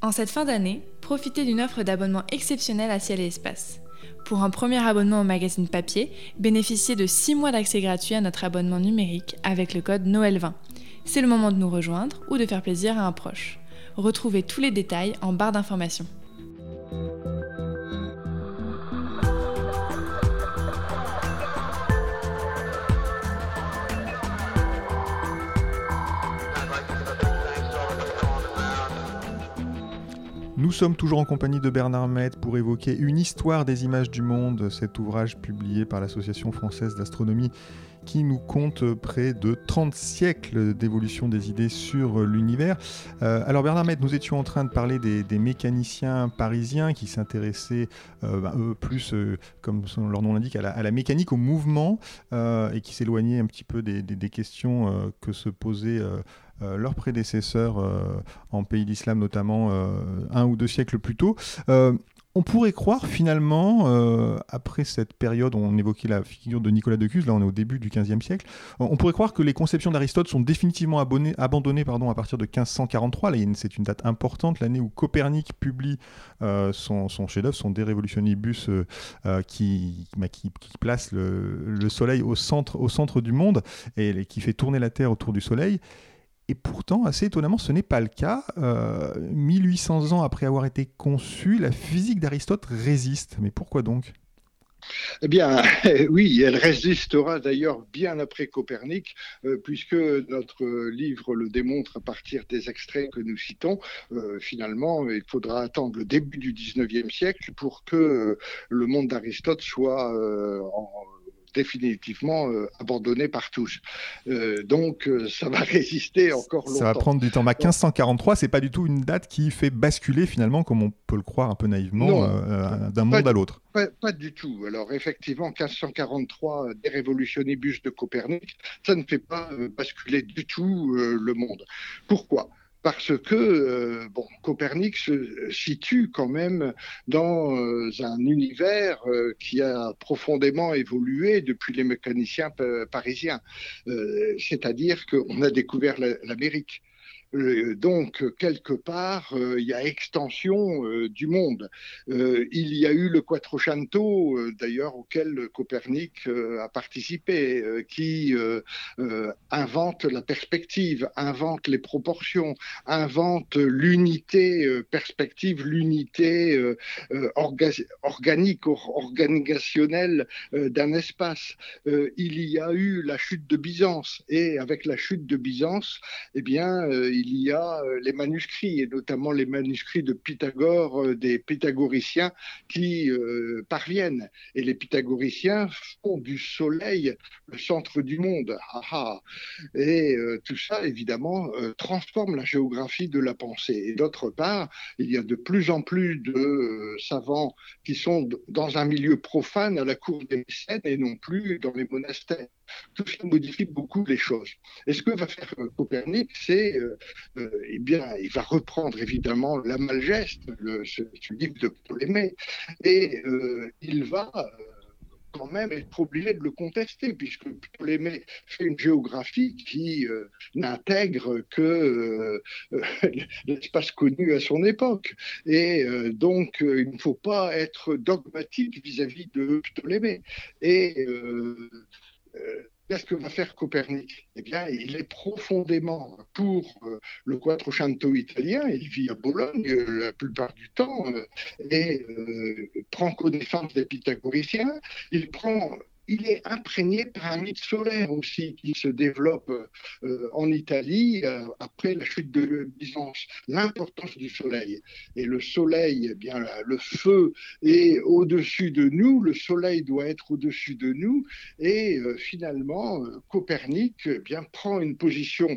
En cette fin d'année, profitez d'une offre d'abonnement exceptionnelle à Ciel et Espace. Pour un premier abonnement au magazine papier, bénéficiez de 6 mois d'accès gratuit à notre abonnement numérique avec le code Noël20. C'est le moment de nous rejoindre ou de faire plaisir à un proche. Retrouvez tous les détails en barre d'informations. Nous sommes toujours en compagnie de Bernard Met pour évoquer Une histoire des images du monde, cet ouvrage publié par l'Association française d'astronomie qui nous compte près de 30 siècles d'évolution des idées sur l'univers. Euh, alors Bernard Met, nous étions en train de parler des, mécaniciens parisiens qui s'intéressaient euh, bah, plus, euh, comme leur nom l'indique, à, la, mécanique, au mouvement, et qui s'éloignaient un petit peu des, questions que se posaient leurs prédécesseurs en pays d'islam, notamment un ou deux siècles plus tôt. On pourrait croire finalement, après cette période, on évoquait la figure de Nicolas de Cuse, là on est au début du XVe siècle, on pourrait croire que les conceptions d'Aristote sont définitivement abandonnées à partir de 1543. C'est une date importante, l'année où Copernic publie son, chef-d'œuvre, son De Revolutionibus, qui, bah, qui, place le, Soleil au centre du monde et qui fait tourner la Terre autour du Soleil. Et pourtant, assez étonnamment, ce n'est pas le cas. 1800 euh, ans après avoir été conçu, la physique d'Aristote résiste. Mais pourquoi donc? Eh bien, oui, elle résistera d'ailleurs bien après Copernic, euh, puisque notre livre le démontre à partir des extraits que nous citons. Euh, finalement, il faudra attendre le début du 19e siècle pour que le monde d'Aristote soit en définitivement euh, abandonné par tous. Euh, donc euh, ça va résister encore longtemps. Ça va prendre du temps. Ma 1543, c'est pas du tout une date qui fait basculer finalement, comme on peut le croire un peu naïvement, d'un monde à l'autre. Pas, du tout. Alors effectivement, 1543, des révolutionnibus de Copernic, ça ne fait pas basculer du tout le monde. Pourquoi? Parce que euh, bon, Copernic se situe quand même dans euh, un univers euh, qui a profondément évolué depuis les mécaniciens parisiens. C'est-à-dire qu'on a découvert l'Amérique. Euh, donc, quelque part, euh, il y a extension euh, du monde. il y a eu le Quattrocento, d'ailleurs, auquel Copernic a participé, qui invente la perspective, invente les proportions, invente l'unité perspective, l'unité organique, organisationnelle d'un espace. il y a eu la chute de Byzance, et avec la chute de Byzance, eh bien, il y a euh, les manuscrits, et notamment les manuscrits de Pythagore, euh, des pythagoriciens qui euh, parviennent. Et les pythagoriciens font du soleil le centre du monde. Ah, ah. Et tout ça, évidemment, transforme la géographie de la pensée. Et d'autre part, il y a de plus en plus de savants qui sont dans un milieu profane à la cour des mécènes et non plus dans les monastères. Tout ça modifie beaucoup les choses. Et ce que va faire Copernic, c'est euh, eh bien, il va reprendre évidemment la Malgeste, le, ce, livre de Ptolémée, et euh, il va euh, quand même être obligé de le contester, puisque Ptolémée fait une géographie qui n'intègre que l'espace connu à son époque. Et donc, il ne faut pas être dogmatique vis-à-vis -vis de Ptolémée. Et Qu'est-ce que va faire Copernic? Eh bien, il est profondément pour euh, le Quattrocento italien. Il vit à Bologne euh, la plupart du temps euh, et prend connaissance des pythagoriciens. Il prend il est imprégné par un mythe solaire aussi qui se développe euh, en Italie euh, après la chute de Byzance. L'importance du soleil. Et le soleil, eh bien, le feu est au-dessus de nous, le soleil doit être au-dessus de nous. Et euh, finalement, Copernic eh bien, prend une position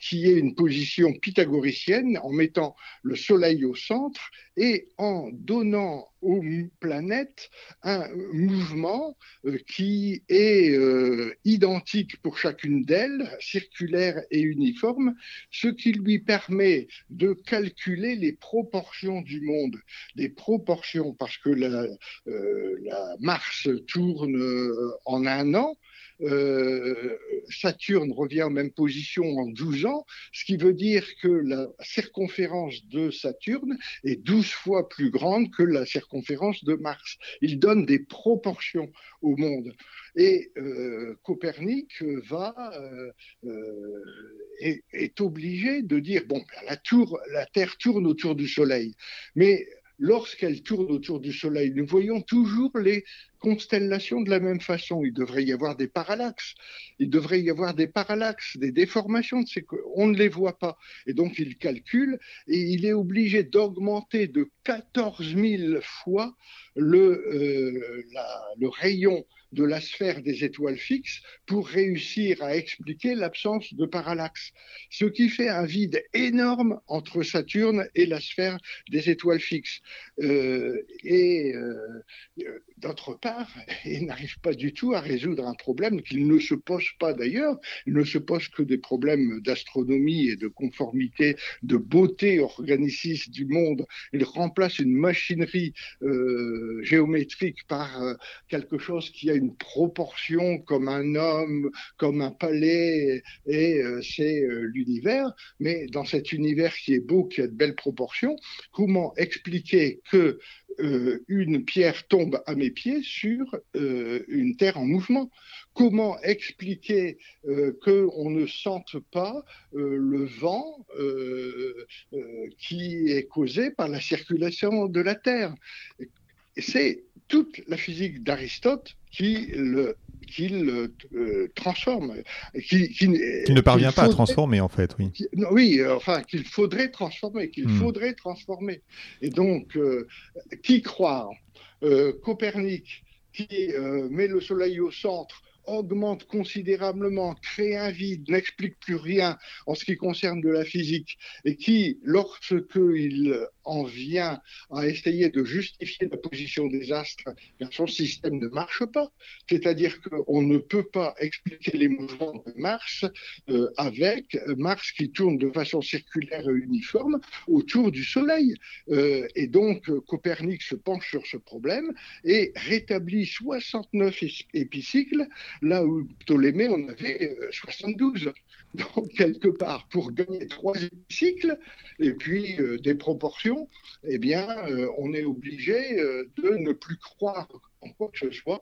qui est une position pythagoricienne en mettant le soleil au centre et en donnant aux planètes un mouvement euh, qui est euh, identique pour chacune d'elles, circulaire et uniforme, ce qui lui permet de calculer les proportions du monde. Des proportions parce que la, euh, la Mars tourne en un an, euh, Saturne revient en même position en 12 ans, ce qui veut dire que la circonférence de Saturne est 12 fois plus grande que la circonférence de Mars. Il donne des proportions au monde. Et euh, Copernic va, euh, est, obligé de dire, bon, ben, la Terre tourne autour du Soleil, mais lorsqu'elle tourne autour du Soleil, nous voyons toujours les constellations de la même façon. Il devrait y avoir des parallaxes. Il devrait y avoir des parallaxes, des déformations. On ne les voit pas. Et donc, il calcule et il est obligé d'augmenter de 14 000 fois le, euh, le rayon de la sphère des étoiles fixes pour réussir à expliquer l'absence de parallaxe, ce qui fait un vide énorme entre Saturne et la sphère des étoiles fixes. Euh, et euh, d'autre part, il n'arrive pas du tout à résoudre un problème qu'il ne se pose pas d'ailleurs. Il ne se pose que des problèmes d'astronomie et de conformité, de beauté organiciste du monde. Il remplace une machinerie euh, géométrique par euh, quelque chose qui a une proportion comme un homme, comme un palais, et euh, c'est l'univers. Mais dans cet univers qui est beau, qui a de belles proportions, comment expliquer que euh, une pierre tombe à mes pieds sur une terre en mouvement. Comment expliquer qu'on ne sente pas le vent qui est causé par la circulation de la Terre? C'est toute la physique d'Aristote qui le, euh, transforme. Qui, qui, ne parvient pas à transformer, en fait, oui. oui, euh, enfin, qu'il faudrait transformer, qu'il hmm. faudrait transformer. Et donc, euh, qui croire Copernic, qui met le Soleil au centre, augmente considérablement, crée un vide, n'explique plus rien en ce qui concerne de la physique, et qui, lorsqu'il en vient à essayer de justifier la position des astres, bien son système ne marche pas. C'est-à-dire qu'on ne peut pas expliquer les mouvements de Mars euh, avec Mars qui tourne de façon circulaire et uniforme autour du Soleil. Euh, et donc, Copernic se penche sur ce problème et rétablit 69 épicycles là où Ptolémée en avait 72. Euh, Donc, quelque part, pour gagner trois cycles et puis euh, des proportions, eh bien, euh, on est obligé de ne plus croire en quoi que ce soit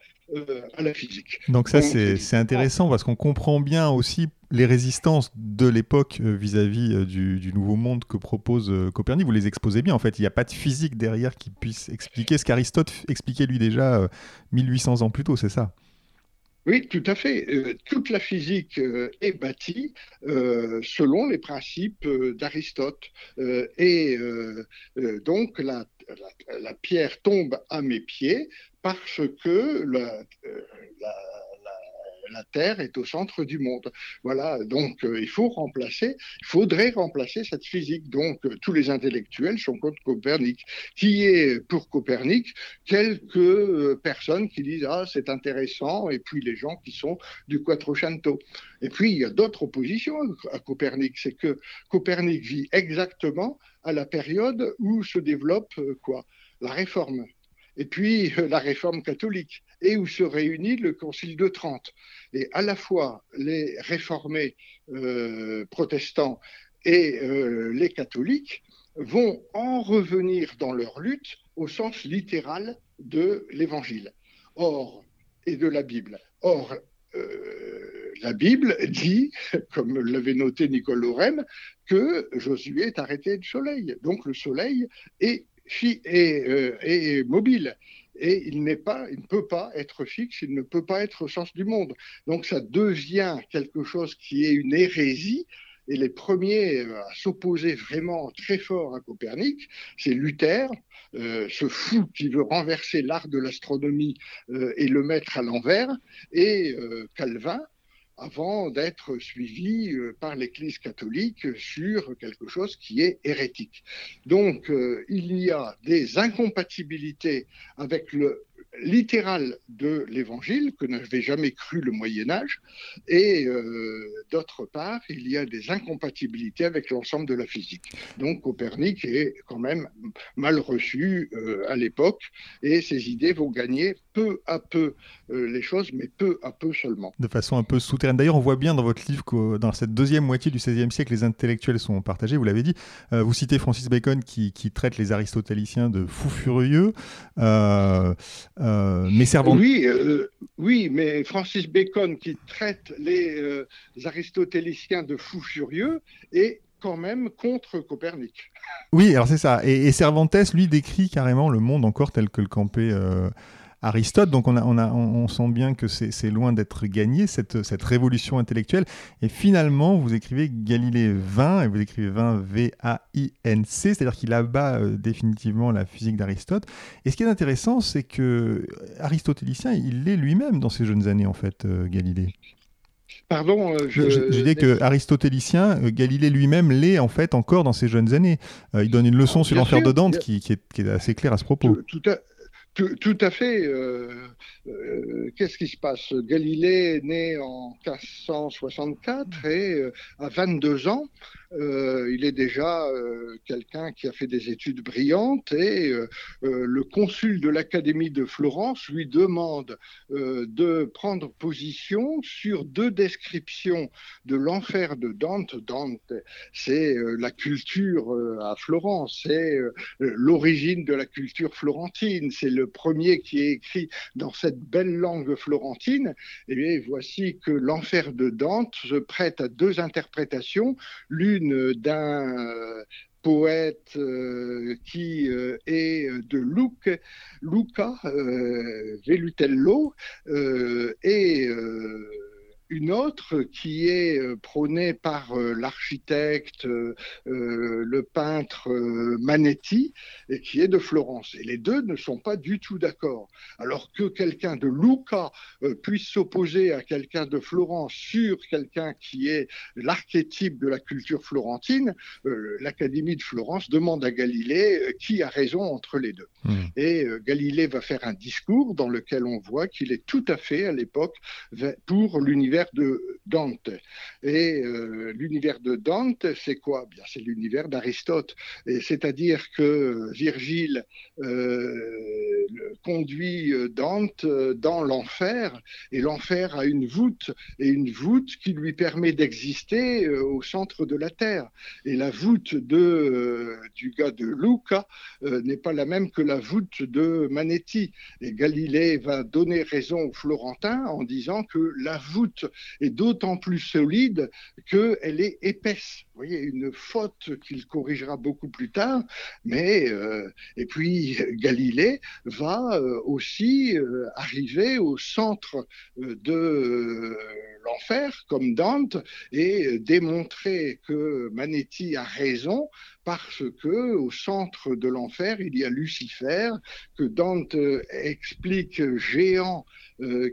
à la physique. Donc ça, c'est intéressant parce qu'on comprend bien aussi les résistances de l'époque vis-à-vis du, nouveau monde que propose Copernic. Vous les exposez bien, en fait. Il n'y a pas de physique derrière qui puisse expliquer ce qu'Aristote expliquait lui déjà 1800 ans plus tôt, c'est ça? Oui, tout à fait. Euh, toute la physique euh, est bâtie euh, selon les principes d'Aristote. et donc, la, pierre tombe à mes pieds parce que la, la Terre est au centre du monde. Voilà, donc euh, il faut remplacer, il faudrait remplacer cette physique. Donc euh, tous les intellectuels sont contre Copernic. Qui est pour Copernic? Quelques euh, personnes qui disent ah c'est intéressant, et puis les gens qui sont du Quattrocento. Et puis il y a d'autres oppositions à Copernic, c'est que Copernic vit exactement à la période où se développe quoi? La réforme et puis la réforme catholique, et où se réunit le Concile de Trente. Et à la fois les réformés euh, protestants et euh, les catholiques vont en revenir dans leur lutte au sens littéral de l'Évangile. Or, et de la Bible. Or, euh, la Bible dit, comme l'avait noté Nicole Lorem, que Josué est arrêté du soleil. Donc le soleil est, est mobile et il n'est pas, il ne peut pas être fixe, il ne peut pas être au sens du monde. Donc ça devient quelque chose qui est une hérésie. Et les premiers à s'opposer vraiment très fort à Copernic, c'est Luther, euh, ce fou qui veut renverser l'art de l'astronomie euh, et le mettre à l'envers, et euh, Calvin, avant d'être suivi euh, par l'Église catholique sur quelque chose qui est hérétique. Donc, euh, il y a des incompatibilités avec le littérale de l'évangile, que n'avait jamais cru le Moyen Âge, et euh, d'autre part, il y a des incompatibilités avec l'ensemble de la physique. Donc Copernic est quand même mal reçu euh, à l'époque, et ses idées vont gagner peu à peu euh, les choses, mais peu à peu seulement. De façon un peu souterraine. D'ailleurs, on voit bien dans votre livre que dans cette deuxième moitié du XVIe siècle, les intellectuels sont partagés, vous l'avez dit. vous citez Francis Bacon qui, qui, traite les aristotéliciens de fous furieux. Euh, mais Oui, euh, oui, mais Francis Bacon qui traite les, euh, aristotéliciens de fous furieux est quand même contre Copernic. Oui, alors c'est ça. Et, Cervantes, lui, décrit carrément le monde encore tel que le campait Aristote. Donc on, a, on, a, on, sent bien que c'est loin d'être gagné, cette, cette, révolution intellectuelle. Et finalement, vous écrivez Galilée 20, et vous écrivez 20 V-A-I-N-C, c'est-à-dire qu'il abat euh, définitivement la physique d'Aristote. Et ce qui est intéressant, c'est que aristotélicien, il l'est lui-même dans ses jeunes années, en fait, euh, Galilée. Pardon, euh, je... je, dis que aristotélicien, Galilée lui-même l'est en fait encore dans ses jeunes années. il donne une leçon sur l'enfer de Dante qui, qui, est, qui, est, assez claire à ce propos. Tout, à, tout, à fait. Euh, euh, qu'est-ce qui se passe? Galilée est né en 1564 et euh, à 22 ans, euh, il est déjà euh, quelqu'un qui a fait des études brillantes et euh, le consul de l'Académie de Florence lui demande de prendre position sur deux descriptions de l'enfer de Dante. Dante, c'est la culture à Florence, c'est l'origine de la culture florentine, c'est le premier qui est écrit dans cette belle langue florentine. Et bien voici que l'enfer de Dante se prête à deux interprétations, l'une d'un euh, poète euh, qui euh, est de Luca, Luca Velutello et une autre qui est euh, prônée par euh, l'architecte, euh, le peintre Manetti, et qui est de Florence. Et les deux ne sont pas du tout d'accord. Alors que quelqu'un de Lucca puisse s'opposer à quelqu'un de Florence sur quelqu'un qui est l'archétype de la culture florentine, l'Académie de Florence demande à Galilée qui a raison entre les deux. Hmm. Et Galilée va faire un discours dans lequel on voit qu'il est tout à fait à l'époque pour l'univers de Dante. Et euh, l'univers de Dante, c'est quoi? Bien, c'est l'univers d'Aristote. Et c'est-à-dire que Virgile euh, conduit euh, Dante dans l'enfer, et l'enfer a une voûte, et une voûte qui lui permet d'exister au centre de la terre. Et la voûte de, du gars de Luca n'est pas la même que la voûte de Manetti. Et Galilée va donner raison aux Florentins en disant que la voûte est plus solide qu'elle est épaisse. Vous voyez, une faute qu'il corrigera beaucoup plus tard, mais euh, et puis Galilée va euh, aussi euh, arriver au centre de l'enfer, comme Dante, et démontrer que Manetti a raison parce que au centre de l'enfer, il y a Lucifer, que Dante explique géant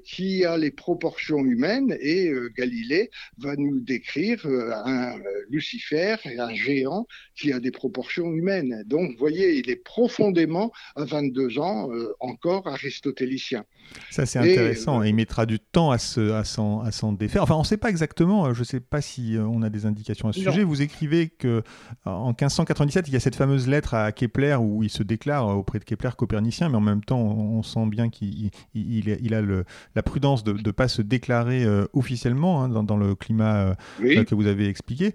qui a les proportions humaines et euh, Galilée va nous décrire euh, un Lucifer et un géant qui a des proportions humaines. Donc, vous voyez, il est profondément, à 22 ans, encore aristotélicien. Ça, c'est intéressant. Et, il mettra du temps à s'en à défaire. Enfin, on ne sait pas exactement, je ne sais pas si on a des indications à ce sujet. Vous écrivez que en 1597, il y a cette fameuse lettre à Kepler où il se déclare auprès de Kepler copernicien, mais en même temps, on, sent bien qu'il il a le la prudence de ne pas se déclarer euh, officiellement hein, dans, le climat euh, que vous avez expliqué.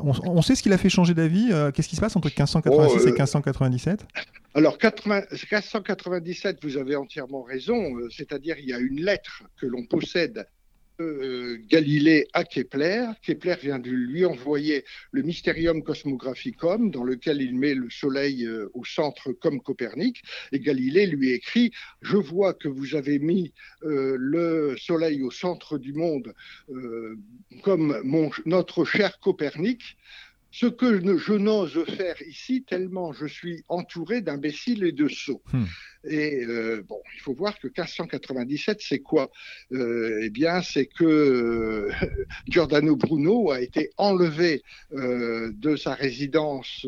On, sait ce qu'il a fait changer d'avis Qu'est-ce qui se passe entre 1586 et 1597 euh, alors, 1597, vous avez entièrement raison, c'est-à-dire il y a une lettre que l'on possède euh, Galilée à Kepler. Kepler vient de lui envoyer le Mysterium Cosmographicum, dans lequel il met le Soleil euh, au centre comme Copernic. Et Galilée lui écrit Je vois que vous avez mis euh, le Soleil au centre du monde comme notre cher Copernic ce que je n'ose faire ici, tellement je suis entouré d'imbéciles et de sots. Hmm. Et euh, bon, il faut voir que 1597, c'est quoi? Euh, Eh bien, c'est que euh, Giordano Bruno a été enlevé de sa résidence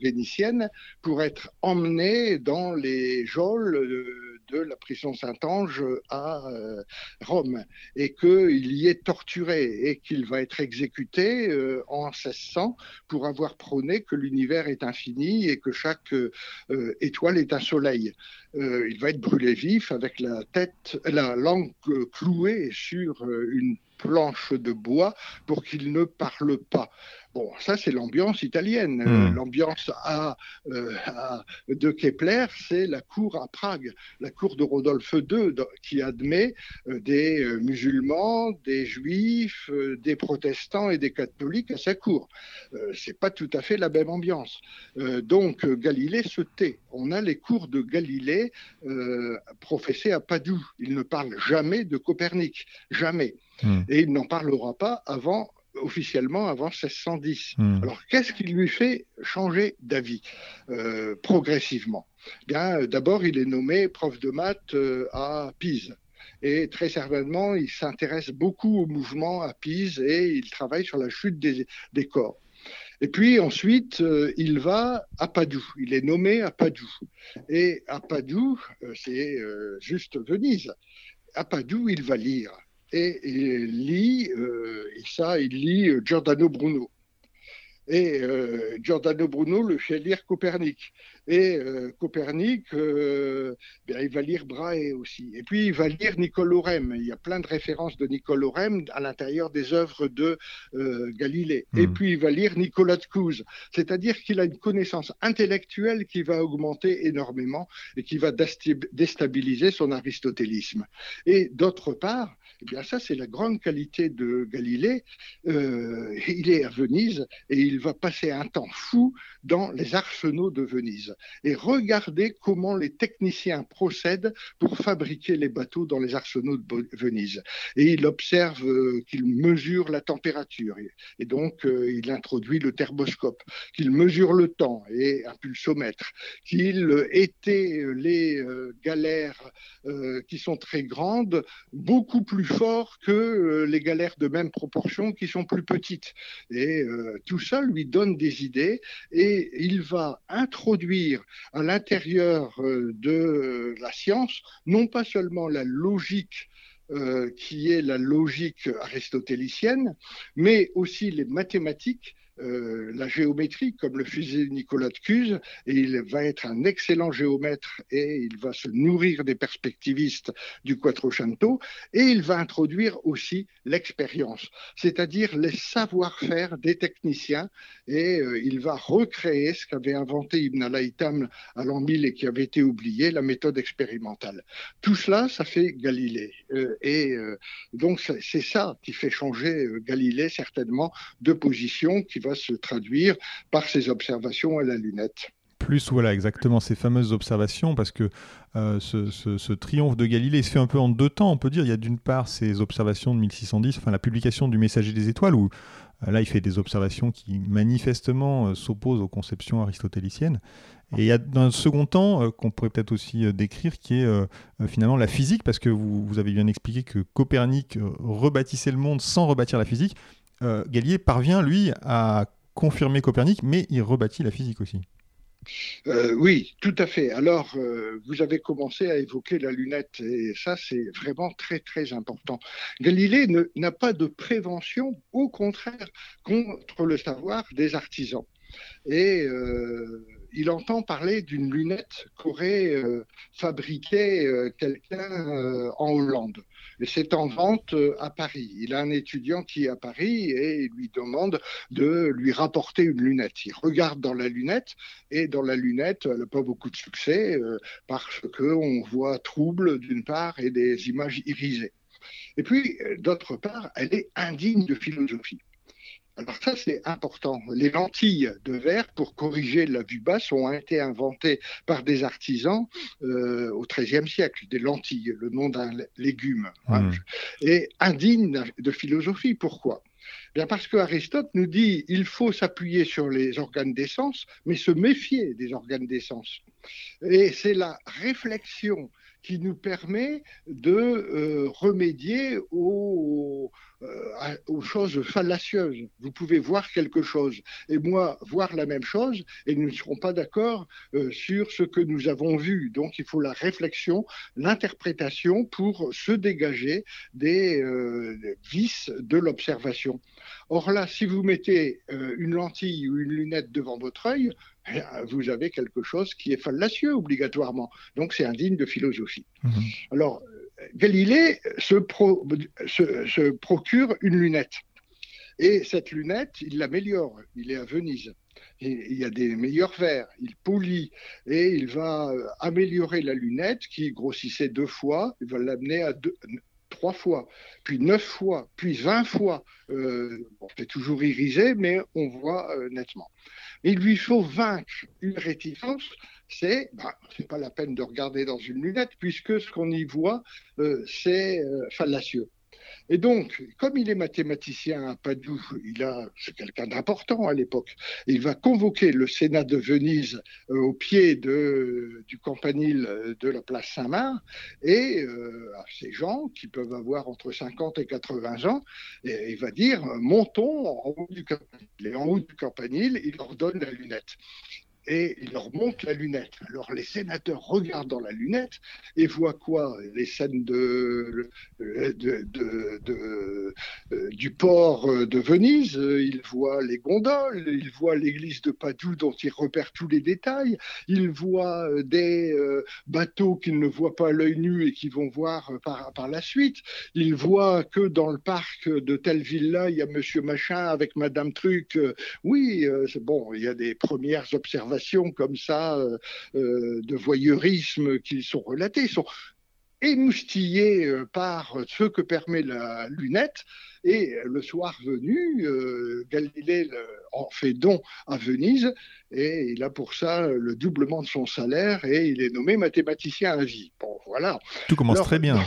vénitienne pour être emmené dans les geôles de la prison Saint-Ange à Rome et qu'il y est torturé et qu'il va être exécuté en 1600 pour avoir prôné que l'univers est infini et que chaque étoile est un soleil. il va être brûlé vif avec la tête, la langue clouée sur une planche de bois pour qu'il ne parle pas. Bon, ça c'est l'ambiance italienne. Hmm. L'ambiance euh, de Kepler, c'est la cour à Prague, la cour de Rodolphe II, qui admet euh, des euh, musulmans, des juifs, des protestants et des catholiques à sa cour. c'est pas tout à fait la même ambiance. donc Galilée se tait. On a les cours de Galilée professés à Padoue. Il ne parle jamais de Copernic, jamais. Hmm. Et il n'en parlera pas avant officiellement avant 1610. Hmm. Alors, qu'est-ce qui lui fait changer d'avis euh, progressivement? Bien, euh, d'abord, il est nommé prof de maths euh, à Pise. Et très certainement, il s'intéresse beaucoup au mouvement à Pise et il travaille sur la chute des, corps. Et puis ensuite, il va à Padoue. Il est nommé à Padoue. Et à Padoue, c'est juste Venise. À Padoue, il va lire et il lit, euh, et ça, il lit euh, Giordano Bruno. Et euh, Giordano Bruno le fait lire Copernic. Et euh, Copernic, euh, ben, il va lire Brahe aussi. Et puis il va lire Nicole Orem. Il y a plein de références de Nicole Orem à l'intérieur des œuvres de Galilée. Et hmm. puis il va lire Nicolas de Couz. C'est-à-dire qu'il a une connaissance intellectuelle qui va augmenter énormément et qui va déstabiliser son aristotélisme. Et d'autre part, eh bien ça c'est la grande qualité de Galilée. il est à Venise et il va passer un temps fou dans les arsenaux de Venise et regarder comment les techniciens procèdent pour fabriquer les bateaux dans les arsenaux de Venise. Et il observe euh, qu'il mesure la température et donc euh, il introduit le thermoscope, qu'il mesure le temps et un pulsomètre, qu'il était les euh, galères qui sont très grandes beaucoup plus fort que les galères de même proportion qui sont plus petites. Et tout ça lui donne des idées et il va introduire à l'intérieur euh, de la science non pas seulement la logique euh, qui est la logique aristotélicienne, mais aussi les mathématiques euh, la géométrie, comme le faisait Nicolas de Cuse, et il va être un excellent géomètre et il va se nourrir des perspectivistes du Quattrocento, et il va introduire aussi l'expérience, c'est-à-dire les savoir-faire des techniciens, et euh, il va recréer ce qu'avait inventé Ibn al-Haytham à l'an 1000 et qui avait été oublié, la méthode expérimentale. Tout cela, ça fait Galilée. Euh, et donc, c'est ça qui fait changer Galilée, certainement, de position, qui va se traduire par ces observations à la lunette. Plus voilà exactement ces fameuses observations parce que euh, ce, triomphe de Galilée se fait un peu en deux temps on peut dire. Il y a d'une part ces observations de 1610 enfin la publication du messager des étoiles où euh, là il fait des observations qui manifestement euh, s'opposent aux conceptions aristotéliciennes. Et il y a un second temps qu'on pourrait peut-être aussi décrire qui est finalement la physique parce que vous, avez bien expliqué que Copernic rebâtissait le monde sans rebâtir la physique euh, Galilée parvient, lui, à confirmer Copernic, mais il rebâtit la physique aussi. Euh, oui, tout à fait. Alors, euh, vous avez commencé à évoquer la lunette, et ça, c'est vraiment très, très important. Galilée n'a pas de prévention, au contraire, contre le savoir des artisans. Et il entend parler d'une lunette qu'aurait fabriquée quelqu'un en Hollande et c'est en vente euh, à Paris. Il a un étudiant qui est à Paris et il lui demande de lui rapporter une lunette. Il regarde dans la lunette et dans la lunette, elle n'a pas beaucoup de succès euh, parce qu'on voit trouble d'une part et des images irisées. Et puis, euh, d'autre part, elle est indigne de philosophie. Alors ça, c'est important. Les lentilles de verre pour corriger la vue basse ont été inventées par des artisans euh, au XIIIe siècle, des lentilles, le nom d'un légume. Hein. Mmh. Et indignes de philosophie. Pourquoi? Bien parce qu'Aristote nous dit il faut s'appuyer sur les organes d'essence, mais se méfier des organes d'essence. Et c'est la réflexion qui nous permet de euh, remédier aux, euh, aux choses fallacieuses. Vous pouvez voir quelque chose et moi voir la même chose et nous ne serons pas d'accord euh, sur ce que nous avons vu. Donc il faut la réflexion, l'interprétation pour se dégager des euh, vices de l'observation. Or là, si vous mettez une lentille ou une lunette devant votre œil, eh vous avez quelque chose qui est fallacieux obligatoirement. Donc c'est indigne de philosophie. Mmh. Alors Galilée se, procure une lunette. Et cette lunette, il l'améliore. Il est à Venise. il y a des meilleurs verres. Il polit et il va euh, améliorer la lunette qui grossissait deux fois. Il va l'amener à trois fois, puis neuf fois, puis vingt fois. Euh, c'est toujours irisé, mais on voit euh, nettement. Il lui faut vaincre une réticence c'est, bah, c'est pas la peine de regarder dans une lunette puisque ce qu'on y voit, euh, c'est fallacieux. Et donc, comme il est mathématicien à Padoue, il a, c'est quelqu'un d'important à l'époque. Il va convoquer le Sénat de Venise euh, au pied du campanile de la place Saint-Marc et à ces gens qui peuvent avoir entre 50 et 80 ans, il va dire montons en haut du campanile. Et en haut du campanile, il leur donne la lunette et il leur la lunette. Alors les sénateurs regardent dans la lunette et voient quoi? Les scènes de, de, euh, du port de Venise, ils voient les gondoles, ils voient l'église de Padoue dont ils repèrent tous les détails, ils voient euh, des euh, bateaux qu'ils ne voient pas à l'œil nu et qui vont voir par, par la suite, ils voient que dans le parc de telle ville-là, il y a monsieur machin avec madame truc. Oui, c'est bon, il y a des premières observations comme ça euh, euh, de voyeurisme qui sont relatées, sont émoustillés euh, par ce que permet la lunette. Et le soir venu, Galilée en fait don à Venise et il a pour ça le doublement de son salaire et il est nommé mathématicien à vie. Bon, voilà. Tout commence très bien.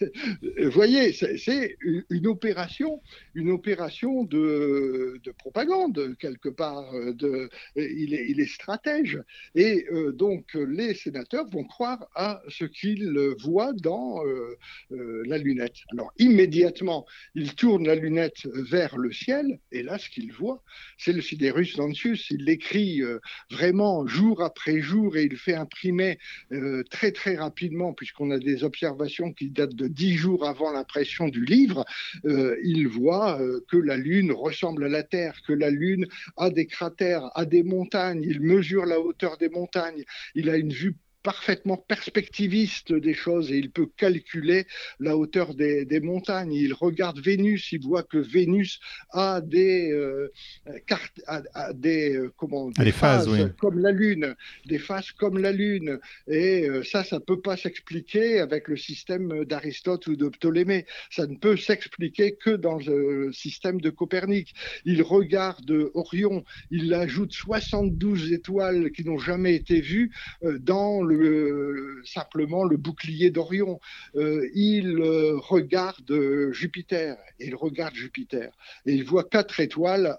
vous voyez, c'est une opération, une opération de, propagande quelque part. De, il, est, il est stratège et euh, donc les sénateurs vont croire à ce qu'ils voient dans euh, euh, la lunette. Alors immédiatement, ils tournent la lunette vers le ciel et là, ce qu'ils voient, c'est le Siderus Lancius. Il écrit euh, vraiment jour après jour et il fait imprimer euh, très très rapidement, puisqu'on a des observations qui datent de dix jours avant l'impression du livre. Euh, il voit que la Lune ressemble à la Terre, que la Lune a des cratères, a des montagnes. Il mesure la hauteur des montagnes. Il a une vue parfaitement perspectiviste des choses et il peut calculer la hauteur des, montagnes. Il regarde Vénus, il voit que Vénus a des euh, cartes, a, des euh, comment des, phases, comme la Lune, des phases comme la Lune. Et euh, ça, ça peut pas s'expliquer avec le système d'Aristote ou de Ptolémée. Ça ne peut s'expliquer que dans le système de Copernic. Il regarde Orion, il ajoute 72 étoiles qui n'ont jamais été vues dans le simplement le bouclier d'Orion. Euh, il euh, regarde Jupiter, il regarde Jupiter, et il voit quatre étoiles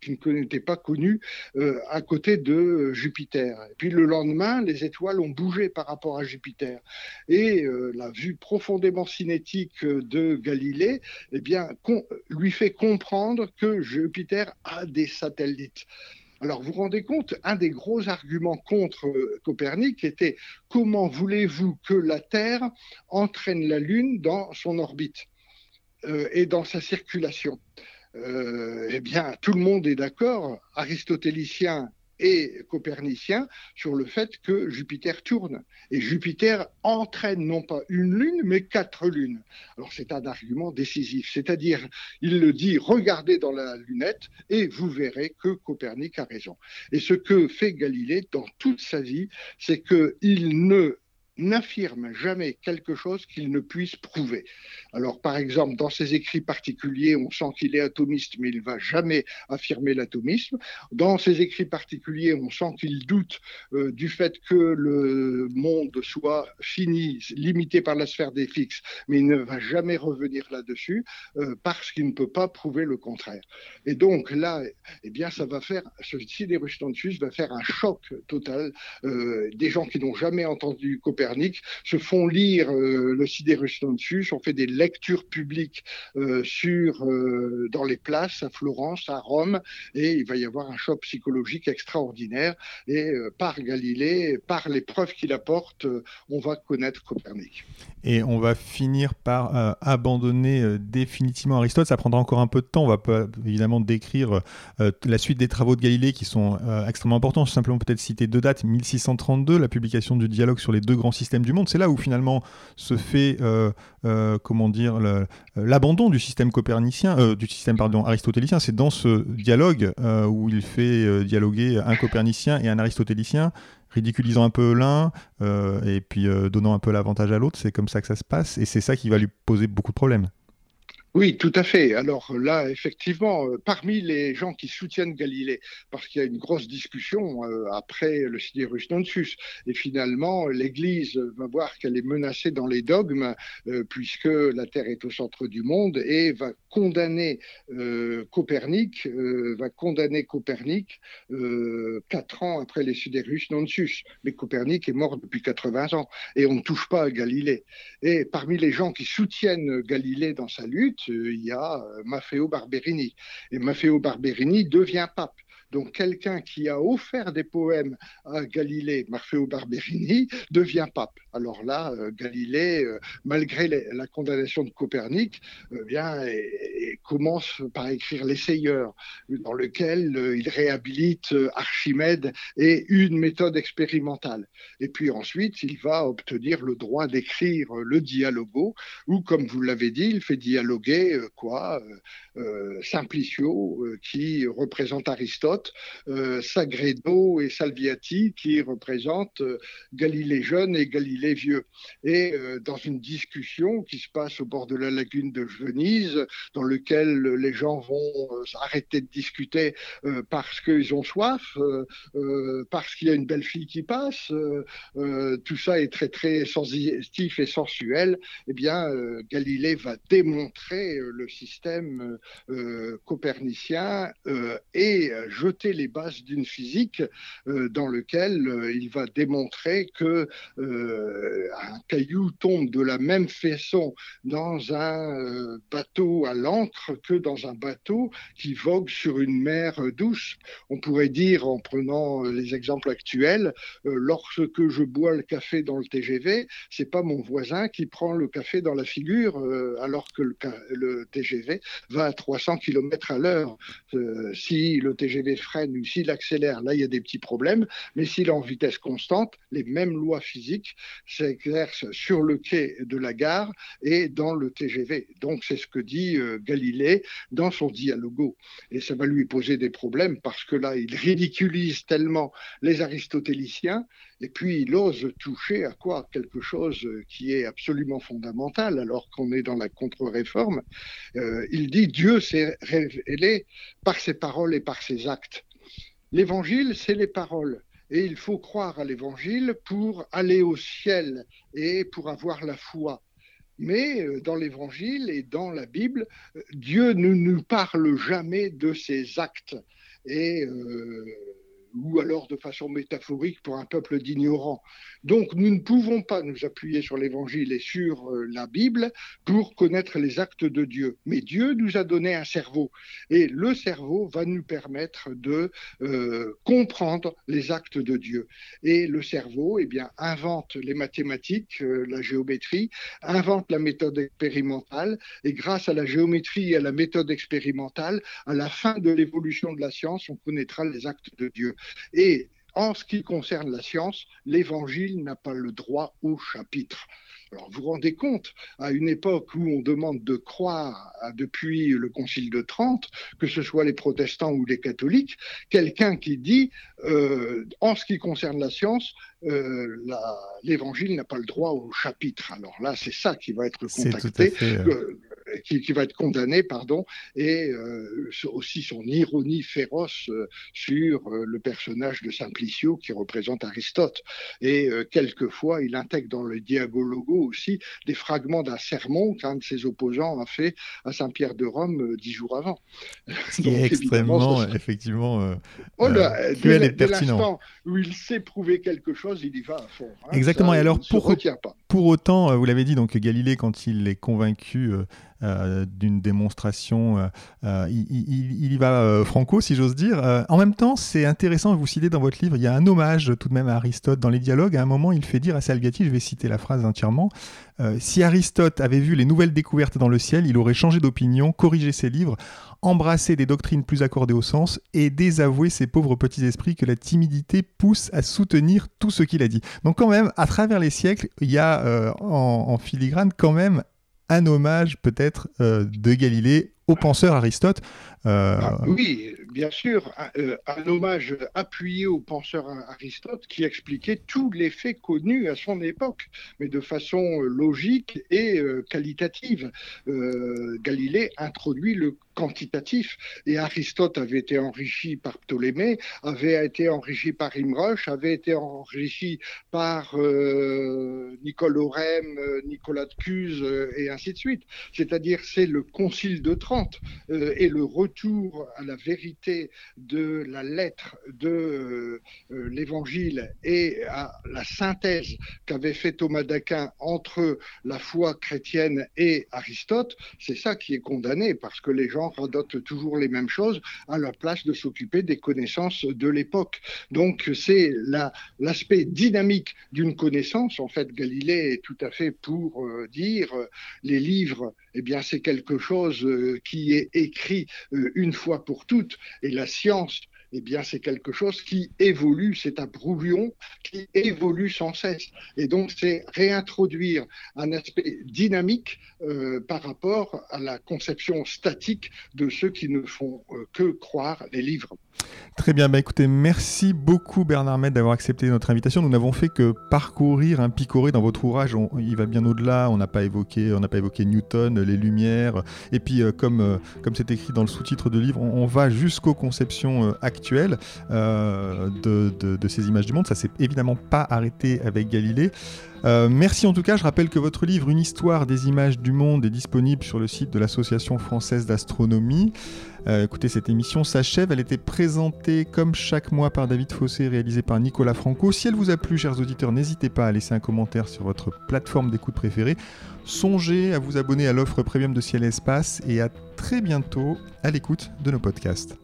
qu'il n'était pas connues euh, à côté de Jupiter. Et puis le lendemain, les étoiles ont bougé par rapport à Jupiter. Et la vue profondément cinétique de Galilée eh bien, lui fait comprendre que Jupiter a des satellites. Alors, vous vous rendez compte, un des gros arguments contre euh, Copernic était comment voulez-vous que la Terre entraîne la Lune dans son orbite euh, et dans sa circulation? Euh, Eh bien, tout le monde est d'accord, aristotélicien et copernicien sur le fait que Jupiter tourne. Et Jupiter entraîne non pas une lune, mais quatre lunes. Alors c'est un argument décisif, c'est-à-dire il le dit, regardez dans la lunette et vous verrez que Copernic a raison. Et ce que fait Galilée dans toute sa vie, c'est qu'il ne n'affirme jamais quelque chose qu'il ne puisse prouver. Alors, par exemple, dans ses écrits particuliers, on sent qu'il est atomiste, mais il ne va jamais affirmer l'atomisme. Dans ses écrits particuliers, on sent qu'il doute euh, du fait que le monde soit fini, limité par la sphère des fixes, mais il ne va jamais revenir là-dessus euh, parce qu'il ne peut pas prouver le contraire. Et donc là, eh bien, ça va faire, ce va faire un choc total. Euh, des gens qui n'ont jamais entendu Copernic Se font lire le Siderus Nonsus, on fait des lectures publiques sur, dans les places à Florence, à Rome, et il va y avoir un choc psychologique extraordinaire. Et par Galilée, par les preuves qu'il apporte, on va connaître Copernic. Et on va finir par abandonner définitivement Aristote. Ça prendra encore un peu de temps. On va pas évidemment décrire la suite des travaux de Galilée qui sont extrêmement importants. Simplement peut-être citer deux dates. 1632, la publication du dialogue sur les deux grands systèmes du monde. C'est là où finalement se fait, euh, euh, comment dire, l'abandon du système copernicien, euh, du système pardon aristotélicien. C'est dans ce dialogue où il fait dialoguer un copernicien et un aristotélicien ridiculisant un peu l'un et puis donnant un peu l'avantage à l'autre. C'est comme ça que ça se passe et c'est ça qui va lui poser beaucoup de problèmes. Oui, tout à fait. Alors là, effectivement, euh, parmi les gens qui soutiennent Galilée, parce qu'il y a une grosse discussion euh, après le Siderus Nonsus, et finalement, l'Église va voir qu'elle est menacée dans les dogmes, euh, puisque la Terre est au centre du monde, et va condamner Copernic, va condamner Copernic quatre ans après les Siderus Nonsus. Mais Copernic est mort depuis 80 ans, et on ne touche pas à Galilée. Et parmi les gens qui soutiennent Galilée dans sa lutte, il y a euh, Maffeo Barberini. Et Maffeo Barberini devient pape. Donc quelqu'un qui a offert des poèmes à Galilée, Maffeo Barberini, devient pape. Alors là, euh, Galilée, euh, malgré la condamnation de Copernic, euh, bien, commence par écrire l'essayeur, dans lequel il réhabilite Archimède et une méthode expérimentale. Et puis ensuite, il va obtenir le droit d'écrire le dialogo, où, comme vous l'avez dit, il fait dialoguer quoi Simplicio, qui représente Aristote, Sagredo et Salviati, qui représentent Galilée jeune et Galilée vieux. Et euh, dans une discussion qui se passe au bord de la lagune de Venise, dans lequel les gens vont euh, arrêter de discuter euh, parce qu'ils ont soif, parce qu'il y a une belle fille qui passe, tout ça est très très sensitif et sensuel, eh bien Galilée va démontrer le système copernicien et les bases d'une physique dans lequel il va démontrer que euh, un caillou tombe de la même façon dans un euh, bateau à l'ancre que dans un bateau qui vogue sur une mer douce. On pourrait dire, en prenant les exemples actuels, euh, lorsque je bois le café dans le TGV, c'est pas mon voisin qui prend le café dans la figure alors que le, TGV va à 300 km à l'heure. si le TGV freine ou s'il accélère, là il y a des petits problèmes, mais s'il est en vitesse constante, les mêmes lois physiques s'exerce sur le quai de la gare et dans le TGV. Donc c'est ce que dit euh, Galilée dans son dialogo. Et ça va lui poser des problèmes parce que là, il ridiculise tellement les aristotéliciens et puis il ose toucher à quoi Quelque chose qui est absolument fondamental alors qu'on est dans la contre-réforme. Euh, il dit Dieu s'est révélé par ses paroles et par ses actes. L'évangile, c'est les paroles. Et il faut croire à l'évangile pour aller au ciel et pour avoir la foi. Mais euh, dans l'évangile et dans la Bible, Dieu ne nous parle jamais de ses actes. Et euh, ou alors de façon métaphorique pour un peuple d'ignorants. Donc nous ne pouvons pas nous appuyer sur l'Évangile et sur euh, la Bible pour connaître les actes de Dieu. Mais Dieu nous a donné un cerveau et le cerveau va nous permettre de euh, comprendre les actes de Dieu. Et le cerveau, eh bien, invente les mathématiques, euh, la géométrie, invente la méthode expérimentale et grâce à la géométrie et à la méthode expérimentale, à la fin de l'évolution de la science, on connaîtra les actes de Dieu. Et en ce qui concerne la science, l'évangile n'a pas le droit au chapitre. Alors vous vous rendez compte, à une époque où on demande de croire depuis le Concile de Trente, que ce soit les protestants ou les catholiques, quelqu'un qui dit, euh, en ce qui concerne la science, euh, l'Évangile n'a pas le droit au chapitre. Alors là, c'est ça qui va être contacté. Euh, qui, va être condamné, pardon, et aussi son ironie féroce sur le personnage de Simplicio qui représente Aristote. Et quelquefois, il intègre dans le Diabologo aussi des fragments d'un sermon qu'un de ses opposants a fait à Saint-Pierre de Rome dix jours avant. Ce qui est extrêmement, effectivement, oh cruel et pertinent. où il sait prouver quelque chose, il y va à fond. Hein. Exactement. et alors, pour, pour autant, euh, vous l'avez dit, donc Galilée, quand il est convaincu euh, euh, d'une démonstration, il, il, y va franco, si j'ose dire. en même temps, c'est intéressant, vous citez dans votre livre, il y a un hommage tout de même à Aristote dans les dialogues. À un moment, il fait dire à Salviati, je vais citer la phrase entièrement, si Aristote avait vu les nouvelles découvertes dans le ciel, il aurait changé d'opinion, corrigé ses livres, embrassé des doctrines plus accordées au sens et désavoué ces pauvres petits esprits que la timidité pousse à soutenir tout ce qu'il a dit. Donc quand même, à travers les siècles, il y a euh, en, filigrane quand même un hommage peut-être euh, de Galilée au penseur Aristote. Euh, ah, oui, bien sûr, un, un, hommage appuyé au penseur Aristote qui expliquait tous les faits connus à son époque, mais de façon logique et qualitative. Galilée introduit le quantitatif. Et Aristote avait été enrichi par Ptolémée, avait été enrichi par Imrush, avait été enrichi par euh, Nicole euh, Nicolas de Cuse euh, et ainsi de suite. C'est-à-dire c'est le Concile de Trente et le retour à la vérité de la lettre de l'Évangile et à la synthèse qu'avait fait Thomas d'Aquin entre la foi chrétienne et Aristote. C'est ça qui est condamné parce que les gens radotent toujours les mêmes choses à la place de s'occuper des connaissances de l'époque. Donc c'est l'aspect dynamique d'une connaissance. En fait, Galilée est tout à fait pour euh, dire euh, les livres, eh bien c'est quelque chose euh, qui est écrit une fois pour toutes, et la science eh bien, c'est quelque chose qui évolue, c'est un brouillon qui évolue sans cesse. Et donc, c'est réintroduire un aspect dynamique euh, par rapport à la conception statique de ceux qui ne font euh, que croire les livres. Très bien, bah écoutez, merci beaucoup Bernard Med d'avoir accepté notre invitation. Nous n'avons fait que parcourir un picoré dans votre ouvrage. il va bien au-delà. On n'a pas évoqué, on n'a pas évoqué Newton, les lumières. Et puis, euh, comme comme c'est écrit dans le sous-titre de livre, on, va jusqu'aux conceptions euh, actuelles de, ces images du monde. Ça s'est évidemment pas arrêté avec Galilée. Euh, merci en tout cas, je rappelle que votre livre Une histoire des images du monde est disponible sur le site de l'Association française d'astronomie. Euh, écoutez, cette émission s'achève, elle était présentée comme chaque mois par David Fossé, réalisée par Nicolas Franco. Si elle vous a plu, chers auditeurs, n'hésitez pas à laisser un commentaire sur votre plateforme d'écoute préférée. Songez à vous abonner à l'offre premium de Ciel et Espace et à très bientôt à l'écoute de nos podcasts.